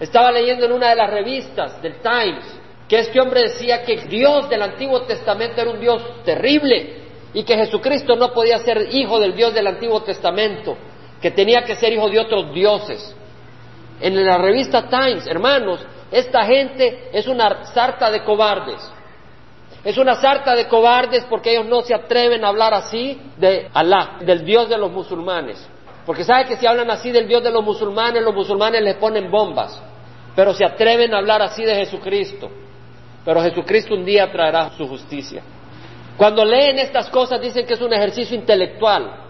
Estaba leyendo en una de las revistas del Times que este hombre decía que Dios del Antiguo Testamento era un Dios terrible, y que Jesucristo no podía ser hijo del Dios del Antiguo Testamento, que tenía que ser hijo de otros dioses. En la revista Times, hermanos, esta gente es una sarta de cobardes. Es una sarta de cobardes porque ellos no se atreven a hablar así de Alá, del Dios de los musulmanes. Porque sabe que si hablan así del Dios de los musulmanes, los musulmanes les ponen bombas. Pero se atreven a hablar así de Jesucristo. Pero Jesucristo un día traerá su justicia. Cuando leen estas cosas dicen que es un ejercicio intelectual,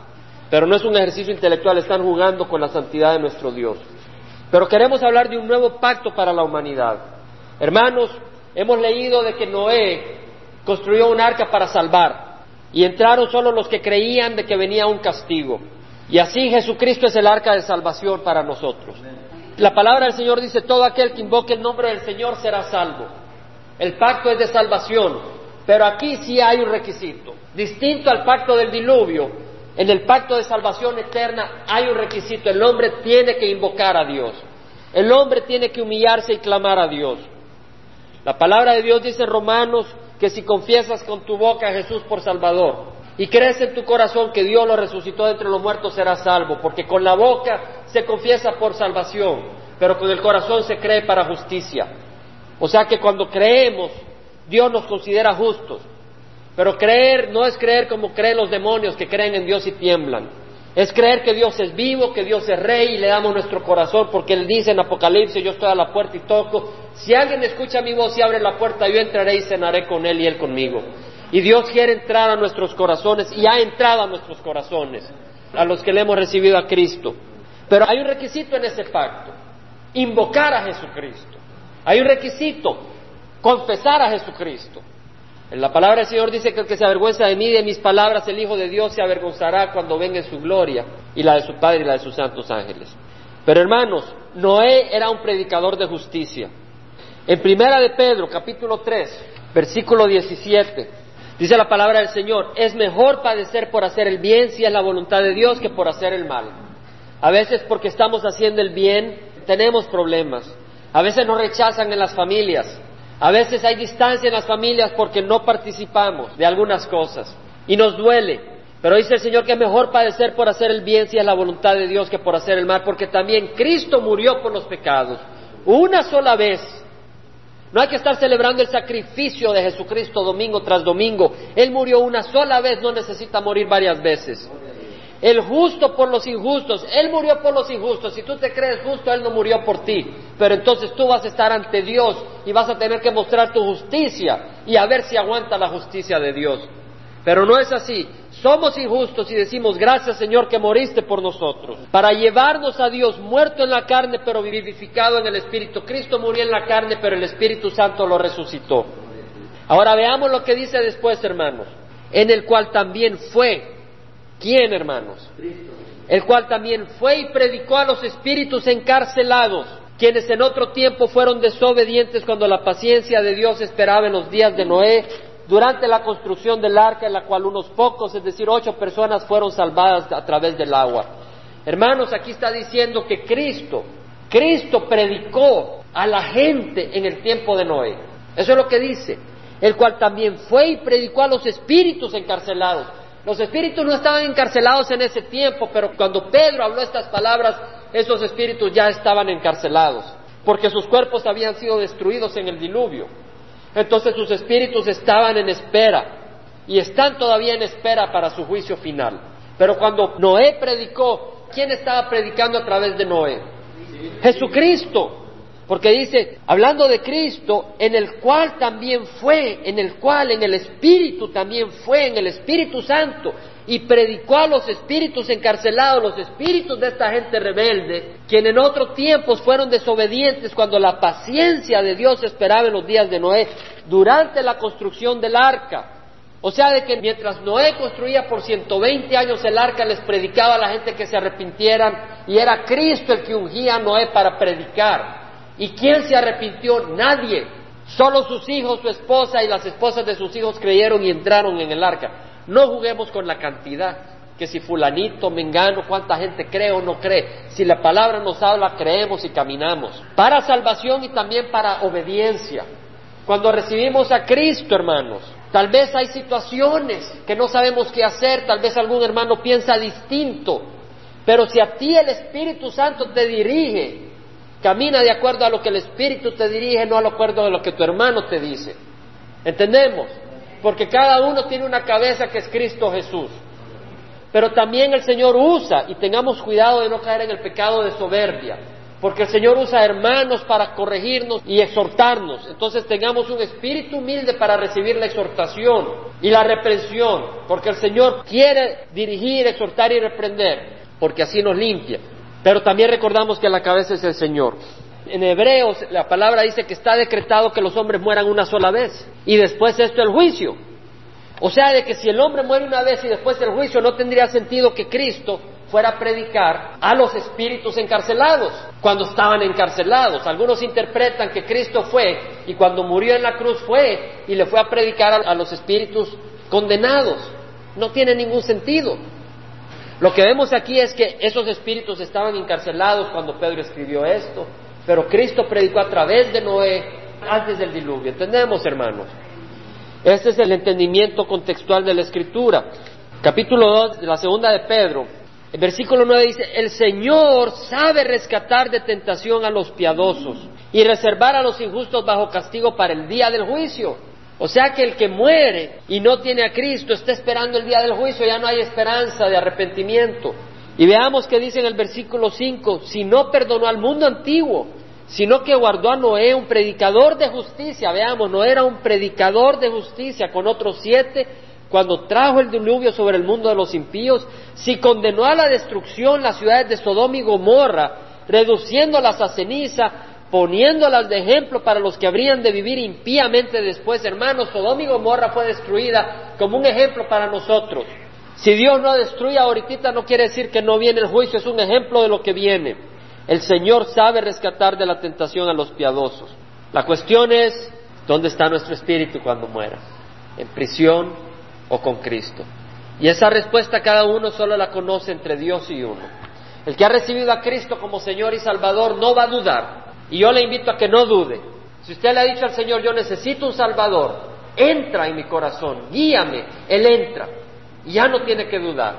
pero no es un ejercicio intelectual, están jugando con la santidad de nuestro Dios. Pero queremos hablar de un nuevo pacto para la humanidad. Hermanos, hemos leído de que Noé construyó un arca para salvar y entraron solo los que creían de que venía un castigo. Y así Jesucristo es el arca de salvación para nosotros. La palabra del Señor dice, todo aquel que invoque el nombre del Señor será salvo. El pacto es de salvación, pero aquí sí hay un requisito. Distinto al pacto del diluvio, en el pacto de salvación eterna hay un requisito. El hombre tiene que invocar a Dios. El hombre tiene que humillarse y clamar a Dios. La palabra de Dios dice en Romanos que si confiesas con tu boca a Jesús por Salvador y crees en tu corazón que Dios lo resucitó de entre los muertos, serás salvo, porque con la boca se confiesa por salvación, pero con el corazón se cree para justicia. O sea que cuando creemos Dios nos considera justos. Pero creer no es creer como creen los demonios que creen en Dios y tiemblan. Es creer que Dios es vivo, que Dios es rey y le damos nuestro corazón porque Él dice en Apocalipsis, yo estoy a la puerta y toco. Si alguien escucha mi voz y abre la puerta, yo entraré y cenaré con Él y Él conmigo. Y Dios quiere entrar a nuestros corazones y ha entrado a nuestros corazones, a los que le hemos recibido a Cristo. Pero hay un requisito en ese pacto, invocar a Jesucristo. Hay un requisito, confesar a Jesucristo. En la palabra del Señor dice que el que se avergüenza de mí de mis palabras, el Hijo de Dios se avergonzará cuando venga en su gloria y la de su Padre y la de sus santos ángeles. Pero hermanos, Noé era un predicador de justicia. En primera de Pedro, capítulo 3, versículo 17, dice la palabra del Señor, es mejor padecer por hacer el bien si es la voluntad de Dios que por hacer el mal. A veces porque estamos haciendo el bien tenemos problemas. A veces nos rechazan en las familias. A veces hay distancia en las familias porque no participamos de algunas cosas y nos duele. Pero dice el Señor que es mejor padecer por hacer el bien si es la voluntad de Dios que por hacer el mal, porque también Cristo murió por los pecados una sola vez. No hay que estar celebrando el sacrificio de Jesucristo domingo tras domingo. Él murió una sola vez, no necesita morir varias veces el justo por los injustos. Él murió por los injustos. Si tú te crees justo, Él no murió por ti. Pero entonces tú vas a estar ante Dios y vas a tener que mostrar tu justicia y a ver si aguanta la justicia de Dios. Pero no es así. somos injustos y decimos gracias Señor que moriste por nosotros, para llevarnos a Dios muerto en la carne pero vivificado en el Espíritu. Cristo murió en la carne pero el Espíritu Santo lo resucitó. Ahora veamos lo que dice después, hermanos, en el cual también fue, ¿quién, hermanos? El cual también fue y predicó a los espíritus encarcelados, quienes en otro tiempo fueron desobedientes cuando la paciencia de Dios esperaba en los días de Noé, durante la construcción del arca, en la cual unos pocos, es decir, ocho personas fueron salvadas a través del agua. Hermanos, aquí está diciendo que Cristo, Cristo predicó a la gente en el tiempo de Noé. Eso es lo que dice el cual también fue y predicó a los espíritus encarcelados. Los espíritus no estaban encarcelados en ese tiempo, pero cuando Pedro habló estas palabras, esos espíritus ya estaban encarcelados, porque sus cuerpos habían sido destruidos en el diluvio. Entonces sus espíritus estaban en espera y están todavía en espera para su juicio final. Pero cuando Noé predicó, ¿quién estaba predicando a través de Noé? Jesucristo. Porque dice, hablando de Cristo, en el cual también fue, en el cual, en el Espíritu también fue, en el Espíritu Santo, y predicó a los espíritus encarcelados, los espíritus de esta gente rebelde, quienes en otros tiempos fueron desobedientes cuando la paciencia de Dios esperaba en los días de Noé, durante la construcción del arca. O sea, de que mientras Noé construía por 120 años el arca, les predicaba a la gente que se arrepintieran, y era Cristo el que ungía a Noé para predicar. ¿Y quién se arrepintió? Nadie. Solo sus hijos, su esposa y las esposas de sus hijos creyeron y entraron en el arca. No juguemos con la cantidad, que si fulanito, mengano, cuánta gente cree o no cree. Si la palabra nos habla, creemos y caminamos. Para salvación y también para obediencia. Cuando recibimos a Cristo, hermanos, tal vez hay situaciones que no sabemos qué hacer, tal vez algún hermano piensa distinto, pero si a ti el Espíritu Santo te dirige, Camina de acuerdo a lo que el Espíritu te dirige, no a acuerdo de lo que tu hermano te dice. ¿Entendemos? Porque cada uno tiene una cabeza que es Cristo Jesús. Pero también el Señor usa, y tengamos cuidado de no caer en el pecado de soberbia, porque el Señor usa hermanos para corregirnos y exhortarnos. Entonces tengamos un espíritu humilde para recibir la exhortación y la reprensión, porque el Señor quiere dirigir, exhortar y reprender, porque así nos limpia. Pero también recordamos que la cabeza es el Señor. En Hebreos la palabra dice que está decretado que los hombres mueran una sola vez y después esto el juicio. O sea, de que si el hombre muere una vez y después el juicio, no tendría sentido que Cristo fuera a predicar a los espíritus encarcelados cuando estaban encarcelados. Algunos interpretan que Cristo fue y cuando murió en la cruz fue y le fue a predicar a, a los espíritus condenados. No tiene ningún sentido. Lo que vemos aquí es que esos espíritus estaban encarcelados cuando Pedro escribió esto, pero Cristo predicó a través de Noé antes del diluvio. ¿Entendemos, hermanos? Este es el entendimiento contextual de la Escritura. Capítulo 2 de la segunda de Pedro. El versículo 9 dice, el Señor sabe rescatar de tentación a los piadosos y reservar a los injustos bajo castigo para el día del juicio. O sea que el que muere y no tiene a Cristo está esperando el día del juicio, ya no hay esperanza de arrepentimiento. Y veamos que dice en el versículo 5, si no perdonó al mundo antiguo, sino que guardó a Noé, un predicador de justicia, veamos, no era un predicador de justicia con otros siete, cuando trajo el diluvio sobre el mundo de los impíos, si condenó a la destrucción las ciudades de Sodoma y Gomorra, reduciéndolas a ceniza, poniéndolas de ejemplo para los que habrían de vivir impíamente después, hermanos, Sodoma y Gomorra fue destruida como un ejemplo para nosotros. Si Dios no destruye ahorita no quiere decir que no viene el juicio, es un ejemplo de lo que viene. El Señor sabe rescatar de la tentación a los piadosos. La cuestión es, ¿dónde está nuestro espíritu cuando muera? ¿En prisión o con Cristo? Y esa respuesta cada uno solo la conoce entre Dios y uno. El que ha recibido a Cristo como Señor y Salvador no va a dudar. Y yo le invito a que no dude. Si usted le ha dicho al Señor, yo necesito un Salvador, entra en mi corazón, guíame, Él entra. Y ya no tiene que dudar.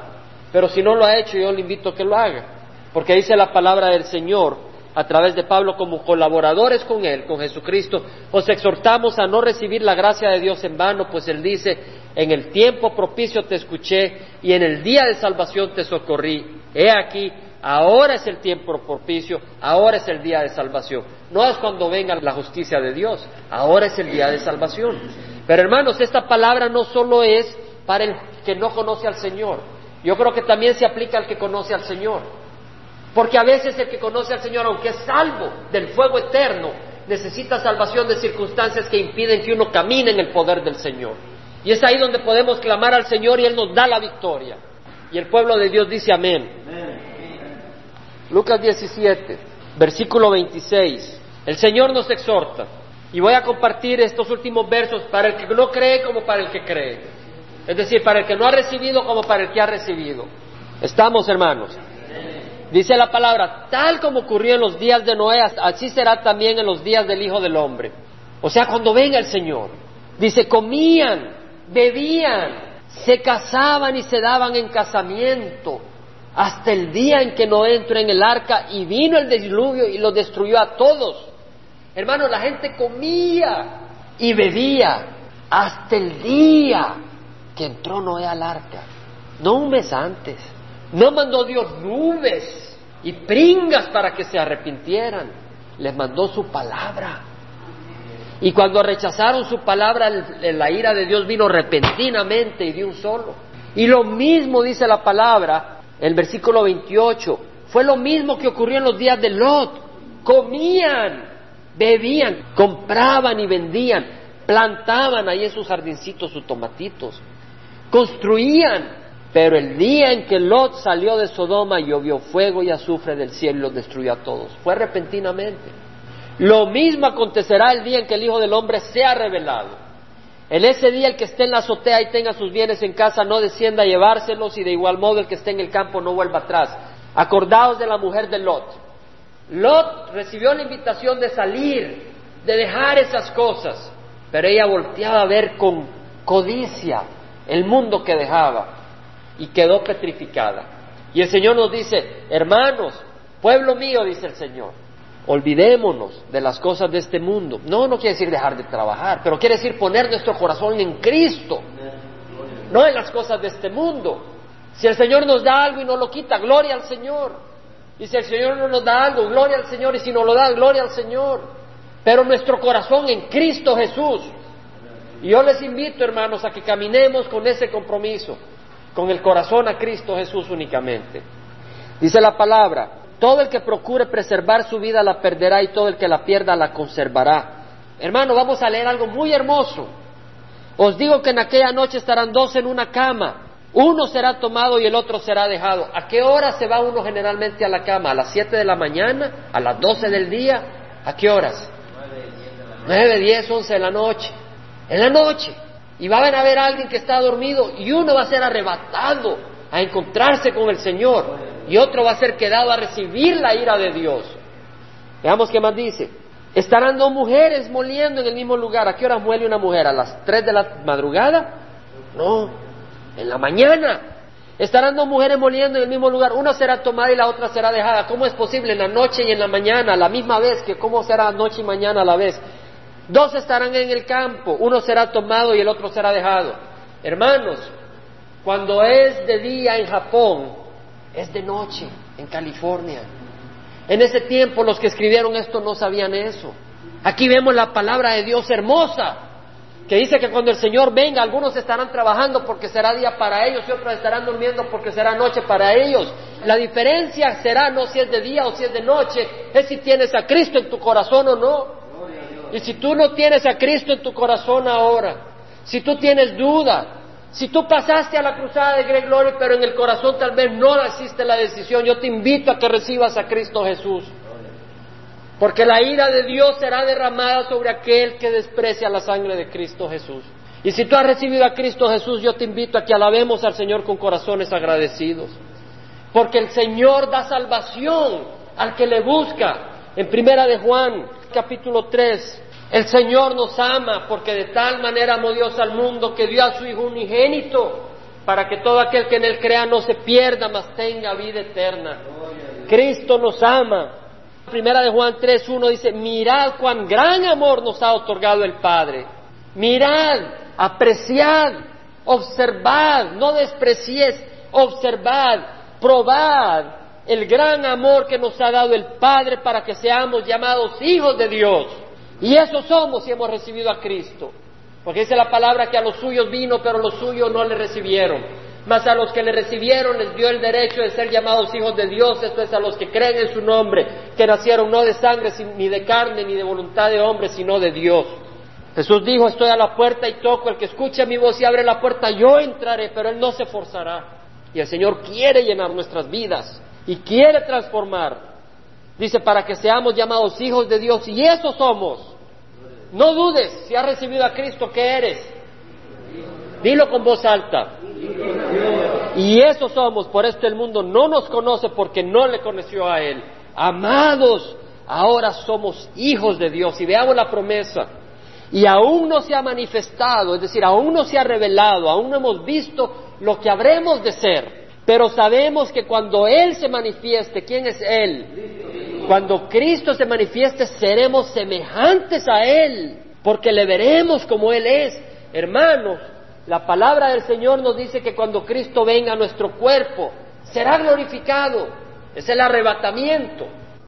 Pero si no lo ha hecho, yo le invito a que lo haga. Porque dice la palabra del Señor a través de Pablo como colaboradores con Él, con Jesucristo, os exhortamos a no recibir la gracia de Dios en vano, pues Él dice, en el tiempo propicio te escuché y en el día de salvación te socorrí. He aquí, Ahora es el tiempo propicio, ahora es el día de salvación. No es cuando venga la justicia de Dios, ahora es el día de salvación. Pero hermanos, esta palabra no solo es para el que no conoce al Señor. Yo creo que también se aplica al que conoce al Señor. Porque a veces el que conoce al Señor, aunque es salvo del fuego eterno, necesita salvación de circunstancias que impiden que uno camine en el poder del Señor. Y es ahí donde podemos clamar al Señor y Él nos da la victoria. Y el pueblo de Dios dice amén. Lucas 17, versículo 26. El Señor nos exhorta. Y voy a compartir estos últimos versos para el que no cree como para el que cree. Es decir, para el que no ha recibido como para el que ha recibido. ¿Estamos, hermanos? Dice la palabra, tal como ocurrió en los días de Noé, así será también en los días del Hijo del Hombre. O sea, cuando venga el Señor. Dice, comían, bebían, se casaban y se daban en casamiento, hasta el día en que Noé entró en el arca y vino el diluvio y lo destruyó a todos. Hermano, la gente comía y bebía hasta el día que entró Noé al arca, no un mes antes. No mandó Dios nubes y pringas para que se arrepintieran. Les mandó su palabra. Y cuando rechazaron su palabra, la ira de Dios vino repentinamente y de un solo. Y lo mismo dice la palabra, el versículo 28, fue lo mismo que ocurrió en los días de Lot. Comían, bebían, compraban y vendían, plantaban ahí en sus jardincitos sus tomatitos, construían, pero el día en que Lot salió de Sodoma llovió fuego y azufre del cielo y los destruyó a todos. Fue repentinamente. Lo mismo acontecerá el día en que el Hijo del Hombre sea revelado. En ese día el que esté en la azotea y tenga sus bienes en casa no descienda a llevárselos y de igual modo el que esté en el campo no vuelva atrás. Acordaos de la mujer de Lot. Lot recibió la invitación de salir, de dejar esas cosas, pero ella volteaba a ver con codicia el mundo que dejaba y quedó petrificada. Y el Señor nos dice, hermanos, pueblo mío, dice el Señor, olvidémonos de las cosas de este mundo. No, no quiere decir dejar de trabajar, pero quiere decir poner nuestro corazón en Cristo, no en las cosas de este mundo. Si el Señor nos da algo y no lo quita, gloria al Señor. Y si el Señor no nos da algo, gloria al Señor. Y si no lo da, gloria al Señor. Pero nuestro corazón en Cristo Jesús. Y yo les invito, hermanos, a que caminemos con ese compromiso con el corazón a Cristo Jesús únicamente. Dice la palabra, todo el que procure preservar su vida la perderá y todo el que la pierda la conservará. Hermano, vamos a leer algo muy hermoso. Os digo que en aquella noche estarán dos en una cama. Uno será tomado y el otro será dejado. ¿A qué hora se va uno generalmente a la cama? ¿A las siete de la mañana? ¿A las doce del día? ¿A qué horas? Nueve, diez, once de la noche. En la noche. Y va a haber alguien que está dormido y uno va a ser arrebatado a encontrarse con el Señor y otro va a ser quedado a recibir la ira de Dios. Veamos qué más dice. Estarán dos mujeres moliendo en el mismo lugar. ¿A qué hora muele una mujer? ¿A las tres de la madrugada? No, en la mañana. Estarán dos mujeres moliendo en el mismo lugar. Una será tomada y la otra será dejada. ¿Cómo es posible en la noche y en la mañana, la misma vez? que ¿Cómo será noche y mañana a la vez? Dos estarán en el campo, uno será tomado y el otro será dejado. Hermanos, cuando es de día en Japón, es de noche en California. En ese tiempo los que escribieron esto no sabían eso. Aquí vemos la palabra de Dios hermosa, que dice que cuando el Señor venga, algunos estarán trabajando porque será día para ellos y otros estarán durmiendo porque será noche para ellos. La diferencia será no si es de día o si es de noche, es si tienes a Cristo en tu corazón o no. Y si tú no tienes a Cristo en tu corazón ahora, si tú tienes duda, si tú pasaste a la cruzada de Greg Glory, pero en el corazón tal vez no existe la decisión, yo te invito a que recibas a Cristo Jesús. Porque la ira de Dios será derramada sobre aquel que desprecia la sangre de Cristo Jesús. Y si tú has recibido a Cristo Jesús, yo te invito a que alabemos al Señor con corazones agradecidos. Porque el Señor da salvación al que le busca. En primera de Juan, capítulo 3, el Señor nos ama porque de tal manera amó Dios al mundo que dio a su Hijo unigénito para que todo aquel que en él crea no se pierda, mas tenga vida eterna. Cristo nos ama. Primera de Juan 3, 1 dice, mirad cuán gran amor nos ha otorgado el Padre. Mirad, apreciad, observad, no despreciéis, observad, probad el gran amor que nos ha dado el Padre para que seamos llamados hijos de Dios. Y eso somos si hemos recibido a Cristo. Porque dice la palabra que a los suyos vino, pero los suyos no le recibieron. Mas a los que le recibieron les dio el derecho de ser llamados hijos de Dios, esto es a los que creen en su nombre, que nacieron no de sangre, ni de carne, ni de voluntad de hombre, sino de Dios. Jesús dijo, estoy a la puerta y toco, el que escuche mi voz y abre la puerta, yo entraré, pero él no se forzará. Y el Señor quiere llenar nuestras vidas y quiere transformar. Dice, para que seamos llamados hijos de Dios, y eso somos. No dudes, si has recibido a Cristo, ¿qué eres? Dilo con voz alta. Y eso somos, por esto el mundo no nos conoce porque no le conoció a Él. Amados, ahora somos hijos de Dios y veamos la promesa. Y aún no se ha manifestado, es decir, aún no se ha revelado, aún no hemos visto lo que habremos de ser. Pero sabemos que cuando Él se manifieste, ¿quién es Él? Cuando Cristo se manifieste, seremos semejantes a Él, porque le veremos como Él es. Hermanos, la palabra del Señor nos dice que cuando Cristo venga a nuestro cuerpo, será glorificado. Es el arrebatamiento.